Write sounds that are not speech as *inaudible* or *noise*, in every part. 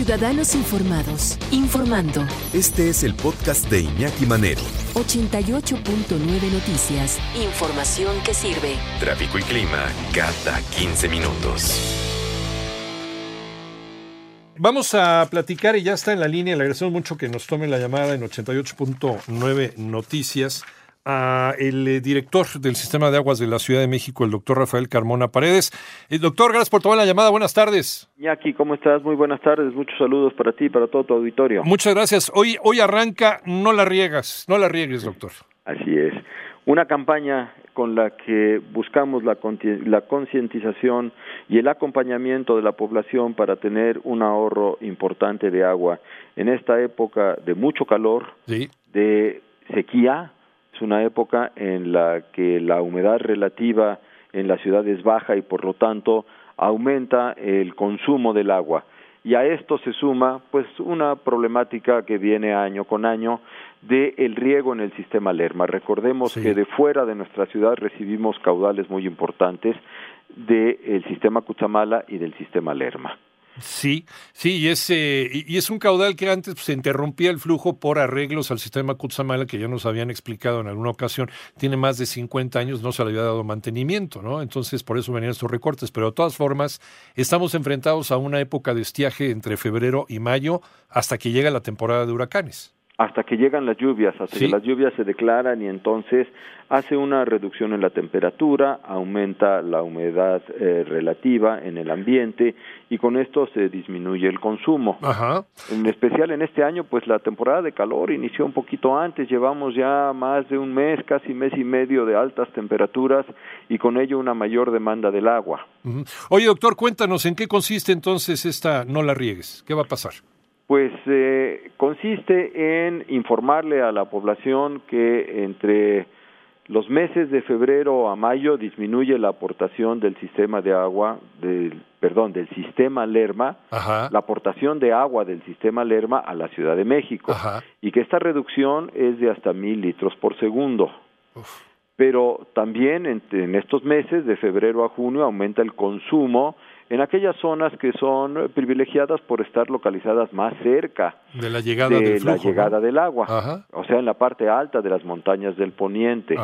Ciudadanos Informados, informando. Este es el podcast de Iñaki Manero. 88.9 Noticias. Información que sirve. Tráfico y clima cada 15 minutos. Vamos a platicar y ya está en la línea. Le agradecemos mucho que nos tome la llamada en 88.9 Noticias a el eh, director del Sistema de Aguas de la Ciudad de México, el doctor Rafael Carmona Paredes. El eh, doctor, gracias por tomar la llamada. Buenas tardes. Iñaki, ¿cómo estás? Muy buenas tardes. Muchos saludos para ti y para todo tu auditorio. Muchas gracias. Hoy, hoy arranca No la riegas. No la riegues, doctor. Así es. Una campaña con la que buscamos la, la concientización y el acompañamiento de la población para tener un ahorro importante de agua en esta época de mucho calor, de sequía, una época en la que la humedad relativa en la ciudad es baja y por lo tanto aumenta el consumo del agua. Y a esto se suma pues una problemática que viene año con año de el riego en el sistema Lerma. Recordemos que de fuera de nuestra ciudad recibimos caudales muy importantes del sistema Cuchamala y del sistema Lerma. Sí, sí, y es, eh, y es un caudal que antes pues, se interrumpía el flujo por arreglos al sistema Kutsamala, que ya nos habían explicado en alguna ocasión, tiene más de 50 años, no se le había dado mantenimiento, ¿no? Entonces, por eso venían estos recortes. Pero de todas formas, estamos enfrentados a una época de estiaje entre febrero y mayo hasta que llega la temporada de huracanes hasta que llegan las lluvias, hasta que las lluvias se declaran y entonces hace una reducción en la temperatura, aumenta la humedad eh, relativa en el ambiente y con esto se disminuye el consumo. En especial en este año, pues la temporada de calor inició un poquito antes, llevamos ya más de un mes, casi mes y medio de altas temperaturas y con ello una mayor demanda del agua. Oye, doctor, cuéntanos en qué consiste entonces esta no la riegues, ¿qué va a pasar? Pues eh, consiste en informarle a la población que entre los meses de febrero a mayo disminuye la aportación del sistema de agua, del, perdón, del sistema Lerma, la aportación de agua del sistema Lerma a la Ciudad de México, y que esta reducción es de hasta mil litros por segundo. Pero también en estos meses, de febrero a junio, aumenta el consumo en aquellas zonas que son privilegiadas por estar localizadas más cerca de la llegada, del, la llegada del agua, o sea, en la parte alta de las montañas del poniente.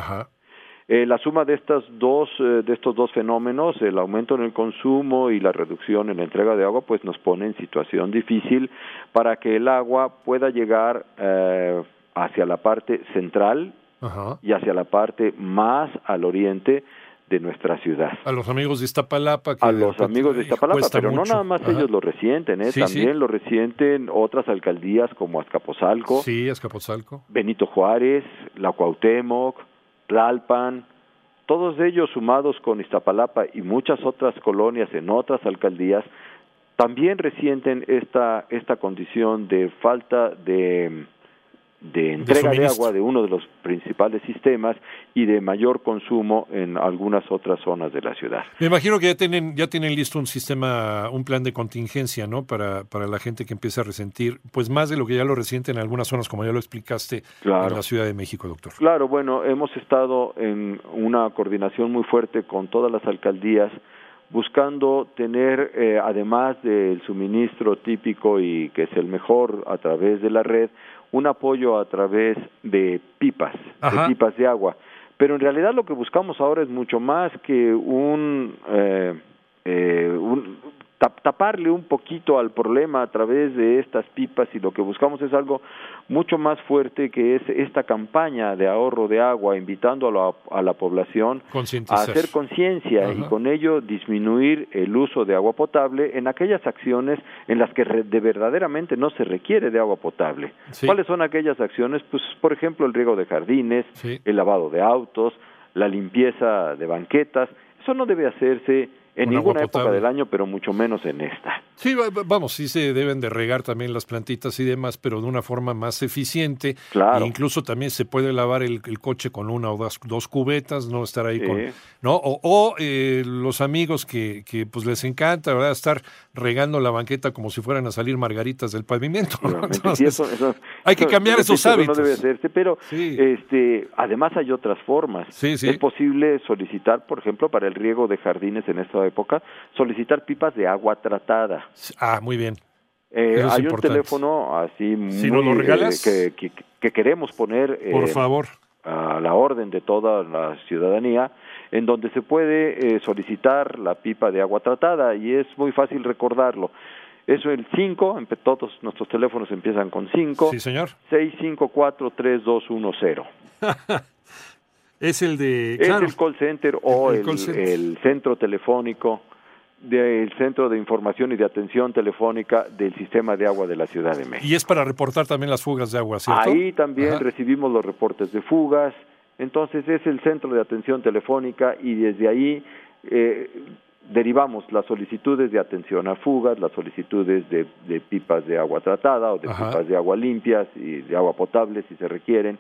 Eh, la suma de estas dos eh, de estos dos fenómenos, el aumento en el consumo y la reducción en la entrega de agua, pues nos pone en situación difícil para que el agua pueda llegar eh, hacia la parte central y hacia la parte más al oriente de nuestra ciudad. A los amigos de Iztapalapa. a los amigos de Iztapalapa, pero no nada más ellos lo resienten, ¿eh? también lo resienten otras alcaldías como Azcapotzalco, sí, Azcapotzalco, Benito Juárez, La Cuauhtémoc, Tlalpan, todos ellos sumados con Iztapalapa y muchas otras colonias en otras alcaldías, también resienten esta, esta condición de falta de de entrega de, agua de uno de los principales sistemas y de mayor consumo en algunas otras zonas de la ciudad. Me imagino que ya tienen ya tienen listo un sistema, un plan de contingencia, ¿no? Para, para la gente que empieza a resentir, pues más de lo que ya lo resiente en algunas zonas, como ya lo explicaste en la Ciudad de México, doctor. Claro, bueno, hemos estado en una coordinación muy fuerte con todas las alcaldías buscando tener, eh, además del suministro típico y que es el mejor a través de la red, un apoyo a través de pipas, de pipas de agua. Pero en realidad lo que buscamos ahora es mucho más que un, eh, eh, un taparle un poquito al problema a través de estas pipas y lo que buscamos es algo mucho más fuerte que es esta campaña de ahorro de agua, invitando a la, a la población a hacer conciencia y con ello disminuir el uso de agua potable en aquellas acciones en las que de verdaderamente no se requiere de agua potable. ¿Cuáles son aquellas acciones? Pues, por ejemplo, el riego de jardines, el lavado de autos, la limpieza de banquetas. Eso no debe hacerse en ninguna época del año, pero mucho menos en esta. Sí, vamos, sí se deben de regar también las plantitas y demás, pero de una forma más eficiente. Claro. E incluso también se puede lavar el, coche con una o dos, cubetas, no estar ahí con, ¿no? O, eh, los amigos que, que pues les encanta, ¿verdad? Estar regando la banqueta como si fueran a salir margaritas del pavimento. hay que cambiar esos hábitos. No debe hacerse, pero este, además hay otras formas. Sí, sí. Es posible solicitar, por ejemplo, para el riego de jardines en esta época, solicitar pipas de agua tratada. Ah, muy bien. Eh, es hay un teléfono así muy, Si nos lo eh, regalas. que, que- que queremos poner eh, Por favor. a la orden de toda la ciudadanía, en donde se puede solicitar la pipa de agua tratada y es muy fácil recordarlo. Eso el 5, todos nuestros teléfonos empiezan con 5, Sí, señor. 654-3210. *laughs* Es el de... Es claro. el call center o El el, call center. el centro telefónico del Centro de Información y de Atención Telefónica del Sistema de Agua de la Ciudad de México. Y es para reportar también las fugas de agua, ¿cierto? Ahí también Ajá. recibimos los reportes de fugas, entonces es el centro de atención telefónica y desde ahí eh, derivamos las solicitudes de atención a fugas, las solicitudes de, de pipas de agua tratada o de Ajá. pipas de agua limpias y de agua potable si se requieren,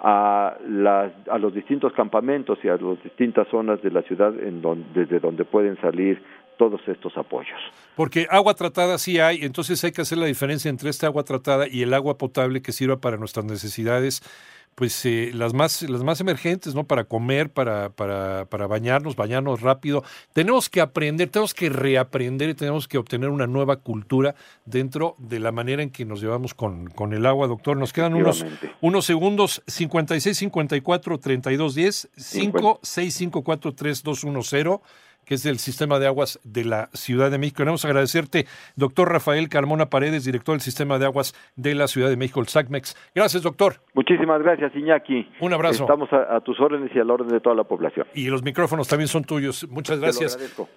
a, las, a los distintos campamentos y a las distintas zonas de la ciudad en don- desde donde pueden salir todos estos apoyos. Porque agua tratada sí hay, entonces hay que hacer la diferencia entre esta agua tratada y el agua potable que sirva para nuestras necesidades, pues eh, las más las más emergentes, ¿no? Para comer, para, para, para bañarnos, bañarnos rápido. Tenemos que aprender, tenemos que reaprender y tenemos que obtener una nueva cultura dentro de la manera en que nos llevamos con, con el agua, doctor. Nos quedan unos, unos segundos, 56 54 32 10, 5 6 54 3210 que es del Sistema de Aguas de la Ciudad de México. Queremos agradecerte, doctor Rafael Carmona Paredes, director del Sistema de Aguas de la Ciudad de México, el SACMEX. Gracias, doctor. Muchísimas gracias, Iñaki. Un abrazo. Estamos a, a tus órdenes y a la orden de toda la población. Y los micrófonos también son tuyos. Muchas Te lo gracias. agradezco.